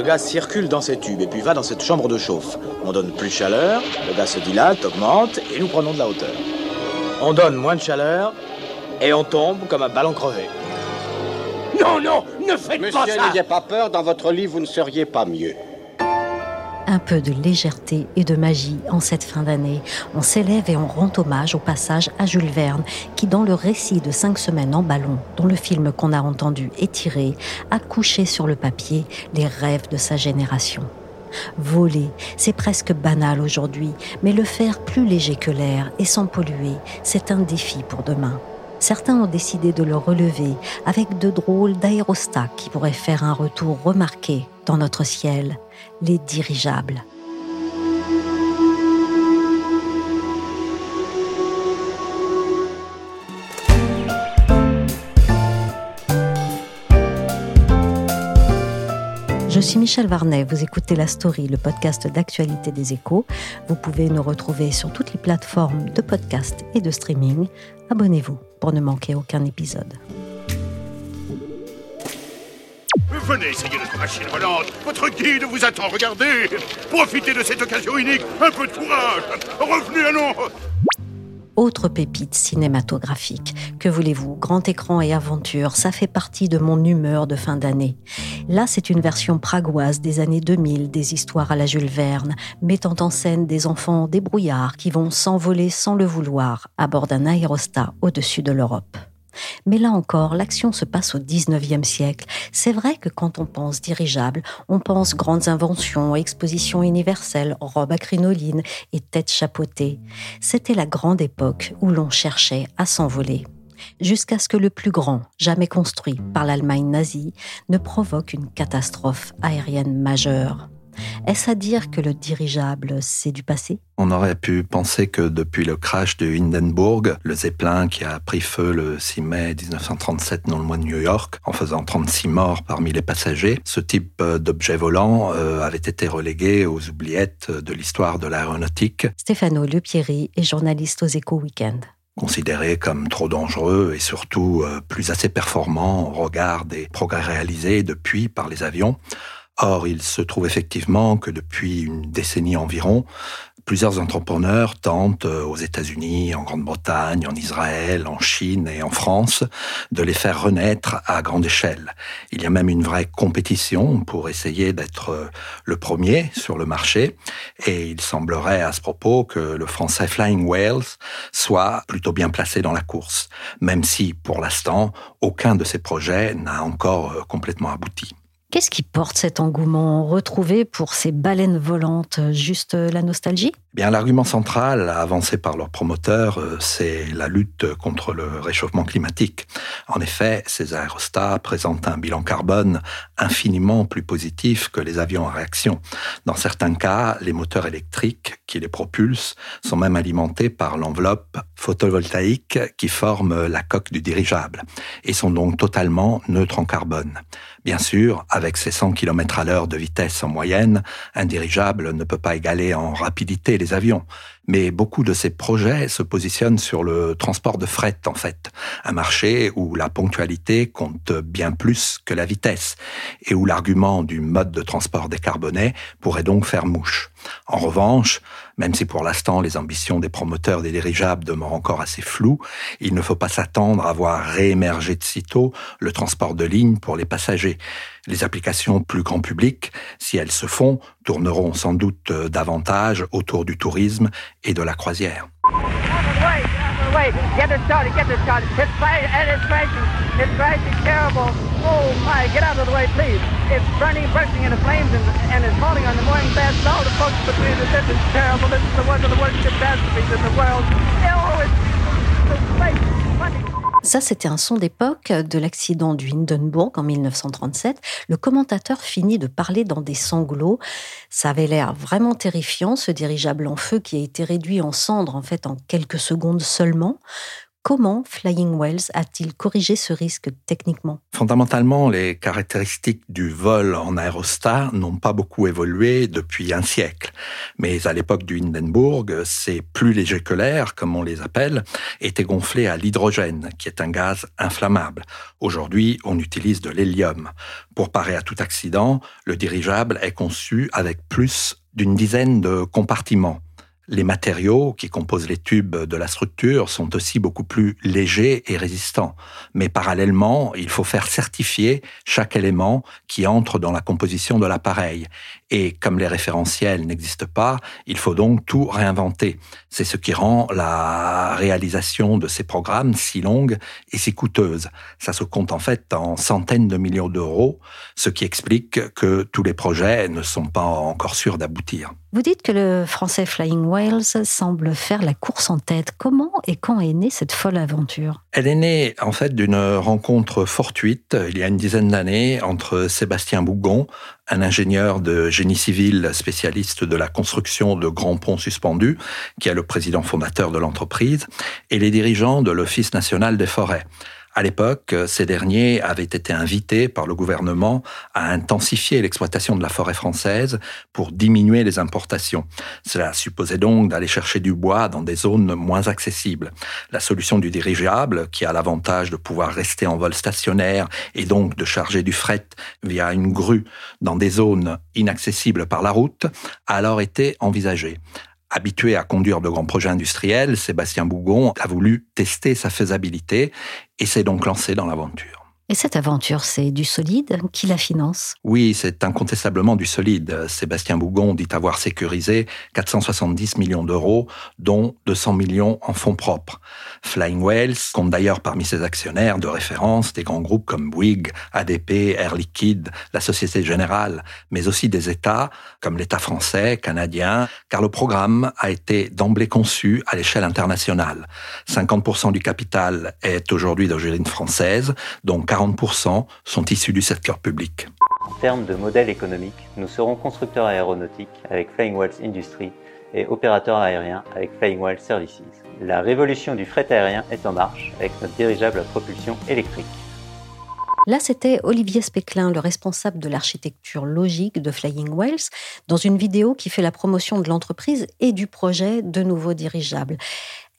Le gaz circule dans ces tubes et puis va dans cette chambre de chauffe. On donne plus de chaleur, le gaz se dilate, augmente et nous prenons de la hauteur. On donne moins de chaleur et on tombe comme un ballon crevé. Non, non, ne faites pas Monsieur, ça n'ayez pas peur, dans votre lit, vous ne seriez pas mieux. Un peu de légèreté et de magie en cette fin d'année. On s'élève et on rend hommage au passage à Jules Verne, qui dans le récit de Cinq semaines en ballon, dont le film qu'on a entendu étiré, a couché sur le papier les rêves de sa génération. Voler, c'est presque banal aujourd'hui, mais le faire plus léger que l'air et sans polluer, c'est un défi pour demain. Certains ont décidé de le relever avec de drôles d'aérostats qui pourraient faire un retour remarqué dans notre ciel, les dirigeables. Je suis Michel Varnet, vous écoutez La Story, le podcast d'actualité des échos. Vous pouvez nous retrouver sur toutes les plateformes de podcast et de streaming. Abonnez-vous pour ne manquer aucun épisode. Venez essayer notre machine volante. Votre guide vous attend. Regardez. Profitez de cette occasion unique. Un peu de courage. Revenez, allons. Autre pépite cinématographique. Que voulez-vous? Grand écran et aventure, ça fait partie de mon humeur de fin d'année. Là, c'est une version pragoise des années 2000 des histoires à la Jules Verne, mettant en scène des enfants débrouillards qui vont s'envoler sans le vouloir à bord d'un aérostat au-dessus de l'Europe. Mais là encore, l'action se passe au 19e siècle. C'est vrai que quand on pense dirigeable, on pense grandes inventions, expositions universelles, robes à crinoline et têtes chapeautées. C'était la grande époque où l'on cherchait à s'envoler. Jusqu'à ce que le plus grand, jamais construit par l'Allemagne nazie, ne provoque une catastrophe aérienne majeure. Est-ce à dire que le dirigeable, c'est du passé? On aurait pu penser que depuis le crash de Hindenburg, le Zeppelin qui a pris feu le 6 mai 1937 dans le mois de New York, en faisant 36 morts parmi les passagers, ce type d'objet volant euh, avait été relégué aux oubliettes de l'histoire de l'aéronautique. Stéphano Lepierry est journaliste aux Échos Weekend considéré comme trop dangereux et surtout euh, plus assez performant au regard des progrès réalisés depuis par les avions. Or, il se trouve effectivement que depuis une décennie environ, plusieurs entrepreneurs tentent euh, aux États-Unis, en Grande-Bretagne, en Israël, en Chine et en France de les faire renaître à grande échelle. Il y a même une vraie compétition pour essayer d'être euh, le premier sur le marché et il semblerait à ce propos que le français Flying Whales soit plutôt bien placé dans la course, même si pour l'instant aucun de ces projets n'a encore euh, complètement abouti. Qu'est-ce qui porte cet engouement retrouvé pour ces baleines volantes? Juste la nostalgie? Bien, l'argument central avancé par leurs promoteurs, c'est la lutte contre le réchauffement climatique. En effet, ces aérostats présentent un bilan carbone infiniment plus positif que les avions à réaction. Dans certains cas, les moteurs électriques qui les propulsent sont même alimentés par l'enveloppe photovoltaïque qui forme la coque du dirigeable et sont donc totalement neutres en carbone. Bien sûr, avec ses 100 km à l'heure de vitesse en moyenne, un dirigeable ne peut pas égaler en rapidité les avions, Mais beaucoup de ces projets se positionnent sur le transport de fret, en fait. Un marché où la ponctualité compte bien plus que la vitesse et où l'argument du mode de transport décarboné pourrait donc faire mouche. En revanche, même si pour l'instant les ambitions des promoteurs des dirigeables demeurent encore assez floues, il ne faut pas s'attendre à voir réémerger de sitôt le transport de ligne pour les passagers. Les applications plus grand public, si elles se font, tourneront sans doute davantage autour du tourisme et de la croisière. Ça, c'était un son d'époque de l'accident du Hindenburg en 1937. Le commentateur finit de parler dans des sanglots. Ça avait l'air vraiment terrifiant, ce dirigeable en feu qui a été réduit en cendres en fait en quelques secondes seulement. Comment Flying Wells a-t-il corrigé ce risque techniquement? Fondamentalement, les caractéristiques du vol en aérostat n'ont pas beaucoup évolué depuis un siècle. Mais à l'époque du Hindenburg, ces plus légers que l'air, comme on les appelle, étaient gonflés à l'hydrogène, qui est un gaz inflammable. Aujourd'hui, on utilise de l'hélium. Pour parer à tout accident, le dirigeable est conçu avec plus d'une dizaine de compartiments. Les matériaux qui composent les tubes de la structure sont aussi beaucoup plus légers et résistants. Mais parallèlement, il faut faire certifier chaque élément qui entre dans la composition de l'appareil. Et comme les référentiels n'existent pas, il faut donc tout réinventer. C'est ce qui rend la réalisation de ces programmes si longue et si coûteuse. Ça se compte en fait en centaines de millions d'euros, ce qui explique que tous les projets ne sont pas encore sûrs d'aboutir. Vous dites que le français Flying Whales semble faire la course en tête. Comment et quand est née cette folle aventure? Elle est née en fait d'une rencontre fortuite il y a une dizaine d'années entre Sébastien Bougon, un ingénieur de génie civil spécialiste de la construction de grands ponts suspendus, qui est le président fondateur de l'entreprise, et les dirigeants de l'Office national des forêts. À l'époque, ces derniers avaient été invités par le gouvernement à intensifier l'exploitation de la forêt française pour diminuer les importations. Cela supposait donc d'aller chercher du bois dans des zones moins accessibles. La solution du dirigeable, qui a l'avantage de pouvoir rester en vol stationnaire et donc de charger du fret via une grue dans des zones inaccessibles par la route, a alors été envisagée. Habitué à conduire de grands projets industriels, Sébastien Bougon a voulu tester sa faisabilité et s'est donc lancé dans l'aventure. Et cette aventure, c'est du solide Qui la finance? Oui, c'est incontestablement du solide. Sébastien Bougon dit avoir sécurisé 470 millions d'euros, dont 200 millions en fonds propres. Flying Whales compte d'ailleurs parmi ses actionnaires de référence des grands groupes comme Bouygues, ADP, Air Liquide, la Société Générale, mais aussi des États comme l'État français, canadien, car le programme a été d'emblée conçu à l'échelle internationale. 50% du capital est aujourd'hui d'origine française, dont 40% sont issus du secteur public. En termes de modèle économique, nous serons constructeurs aéronautiques avec Flying Whales Industry et opérateurs aériens avec Flying Whales Services. La révolution du fret aérien est en marche avec notre dirigeable à propulsion électrique. Là, c'était Olivier Speclin, le responsable de l'architecture logique de Flying Whales, dans une vidéo qui fait la promotion de l'entreprise et du projet de nouveaux dirigeables.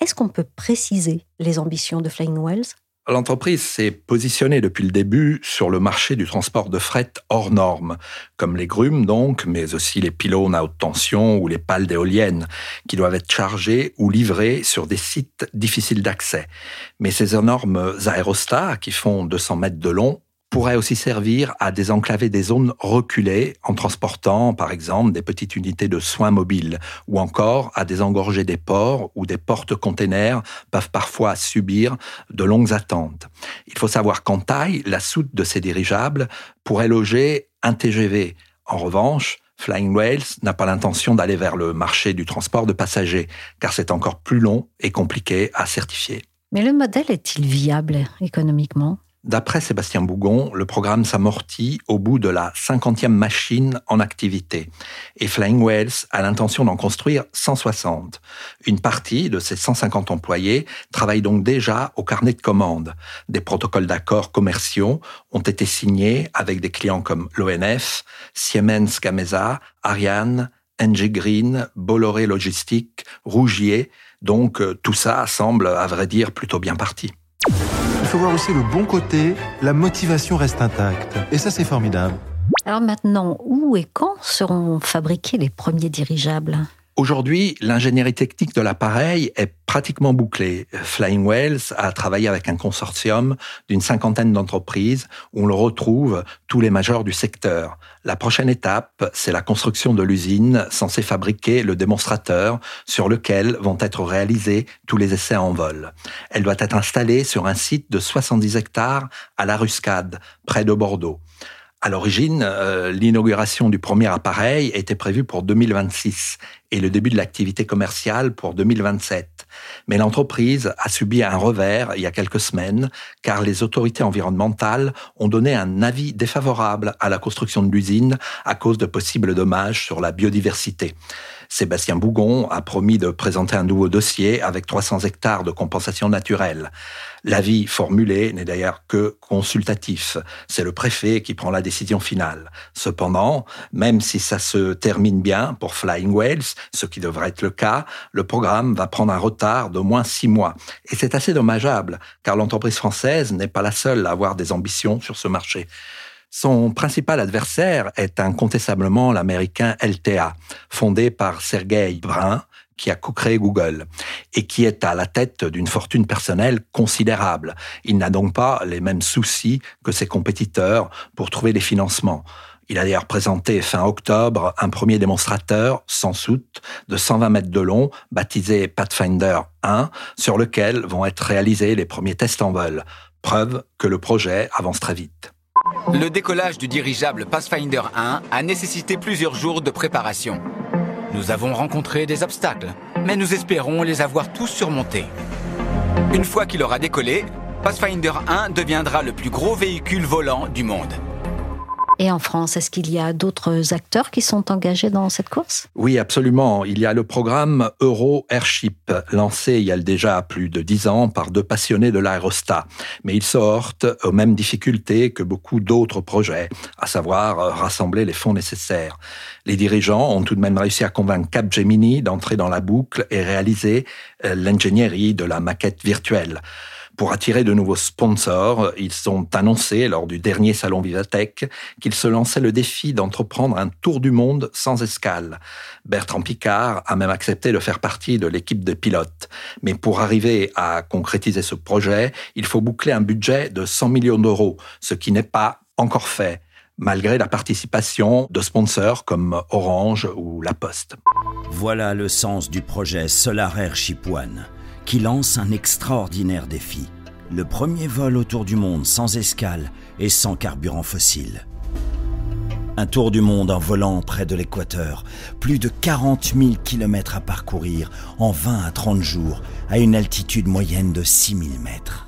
Est-ce qu'on peut préciser les ambitions de Flying Whales? L'entreprise s'est positionnée depuis le début sur le marché du transport de fret hors normes, comme les grumes donc, mais aussi les pylônes à haute tension ou les pales d'éoliennes, qui doivent être chargés ou livrés sur des sites difficiles d'accès. Mais ces énormes aérostats, qui font 200 mètres de long, pourrait aussi servir à désenclaver des zones reculées en transportant, par exemple, des petites unités de soins mobiles ou encore à désengorger des ports où des portes-containers peuvent parfois subir de longues attentes. Il faut savoir qu'en taille, la soute de ces dirigeables pourrait loger un TGV. En revanche, Flying Whales n'a pas l'intention d'aller vers le marché du transport de passagers, car c'est encore plus long et compliqué à certifier. Mais le modèle est-il viable économiquement? D'après Sébastien Bougon, le programme s'amortit au bout de la 50e machine en activité. Et Flying Whales a l'intention d'en construire 160. Une partie de ces 150 employés travaille donc déjà au carnet de commandes. Des protocoles d'accords commerciaux ont été signés avec des clients comme l'ONF, Siemens Gamesa, Ariane, NG Green, Bolloré Logistique, Rougier. Donc euh, tout ça semble, à vrai dire, plutôt bien parti. Il faut voir aussi le bon côté, la motivation reste intacte. Et ça, c'est formidable. Alors maintenant, où et quand seront fabriqués les premiers dirigeables? Aujourd'hui, l'ingénierie technique de l'appareil est pratiquement bouclée. Flying Whales a travaillé avec un consortium d'une cinquantaine d'entreprises où on retrouve tous les majeurs du secteur. La prochaine étape, c'est la construction de l'usine censée fabriquer le démonstrateur sur lequel vont être réalisés tous les essais en vol. Elle doit être installée sur un site de 70 hectares à La Ruscade, près de Bordeaux. À l'origine, euh, l'inauguration du premier appareil était prévue pour 2026 et le début de l'activité commerciale pour 2027. Mais l'entreprise a subi un revers il y a quelques semaines car les autorités environnementales ont donné un avis défavorable à la construction de l'usine à cause de possibles dommages sur la biodiversité. Sébastien Bougon a promis de présenter un nouveau dossier avec 300 hectares de compensation naturelle. L'avis formulé n'est d'ailleurs que consultatif. C'est le préfet qui prend la décision finale. Cependant, même si ça se termine bien pour Flying Whales, ce qui devrait être le cas, le programme va prendre un retard d'au moins six mois. Et c'est assez dommageable, car l'entreprise française n'est pas la seule à avoir des ambitions sur ce marché. Son principal adversaire est incontestablement l'américain LTA, fondé par Sergey Brin, qui a co-créé Google et qui est à la tête d'une fortune personnelle considérable. Il n'a donc pas les mêmes soucis que ses compétiteurs pour trouver des financements. Il a d'ailleurs présenté fin octobre un premier démonstrateur sans soute de 120 mètres de long, baptisé Pathfinder 1, sur lequel vont être réalisés les premiers tests en vol. Preuve que le projet avance très vite. Le décollage du dirigeable Pathfinder 1 a nécessité plusieurs jours de préparation. Nous avons rencontré des obstacles, mais nous espérons les avoir tous surmontés. Une fois qu'il aura décollé, Pathfinder 1 deviendra le plus gros véhicule volant du monde. Et en France, est-ce qu'il y a d'autres acteurs qui sont engagés dans cette course? Oui, absolument. Il y a le programme Euro Airship, lancé il y a déjà plus de dix ans par deux passionnés de l'aérostat. Mais il se heurte aux mêmes difficultés que beaucoup d'autres projets, à savoir euh, rassembler les fonds nécessaires. Les dirigeants ont tout de même réussi à convaincre Capgemini d'entrer dans la boucle et réaliser euh, l'ingénierie de la maquette virtuelle. Pour attirer de nouveaux sponsors, ils ont annoncé lors du dernier salon Vivatech qu'ils se lançaient le défi d'entreprendre un tour du monde sans escale. Bertrand Picard a même accepté de faire partie de l'équipe de pilotes. Mais pour arriver à concrétiser ce projet, il faut boucler un budget de 100 millions d'euros, ce qui n'est pas encore fait malgré la participation de sponsors comme Orange ou La Poste. Voilà le sens du projet Solar Airship One qui lance un extraordinaire défi. Le premier vol autour du monde sans escale et sans carburant fossile. Un tour du monde en volant près de l'équateur, plus de 40 000 km à parcourir en 20 à 30 jours à une altitude moyenne de 6 000 mètres.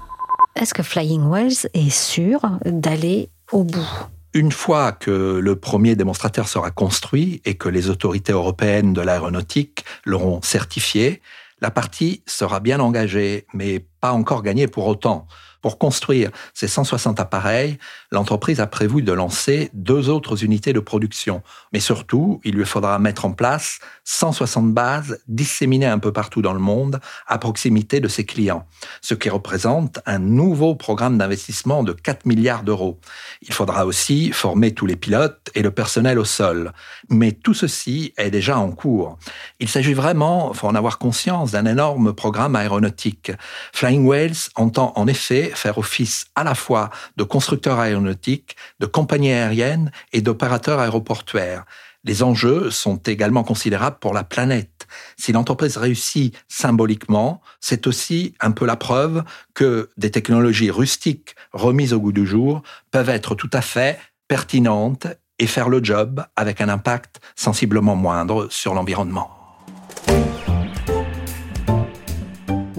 Est-ce que Flying Wells est sûr d'aller au bout? Une fois que le premier démonstrateur sera construit et que les autorités européennes de l'aéronautique l'auront certifié, la partie sera bien engagée, mais pas encore gagnée pour autant. Pour construire ces 160 appareils, l'entreprise a prévu de lancer deux autres unités de production. Mais surtout, il lui faudra mettre en place 160 bases disséminées un peu partout dans le monde à proximité de ses clients, ce qui représente un nouveau programme d'investissement de 4 milliards d'euros. Il faudra aussi former tous les pilotes et le personnel au sol. Mais tout ceci est déjà en cours. Il s'agit vraiment, faut en avoir conscience, d'un énorme programme aéronautique. Flying Whales entend en effet faire office à la fois de constructeur aéronautique, de compagnie aérienne et d'opérateur aéroportuaire. Les enjeux sont également considérables pour la planète. Si l'entreprise réussit symboliquement, c'est aussi un peu la preuve que des technologies rustiques remises au goût du jour peuvent être tout à fait pertinentes et faire le job avec un impact sensiblement moindre sur l'environnement.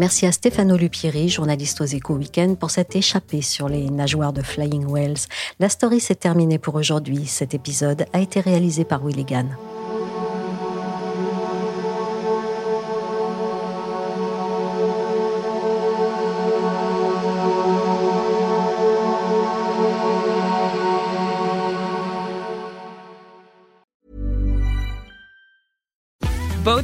Merci à Stefano Lupieri, journaliste aux Échos Weekend, pour cette échappée sur les nageoires de Flying Whales. La story s'est terminée pour aujourd'hui. Cet épisode a été réalisé par Willigan.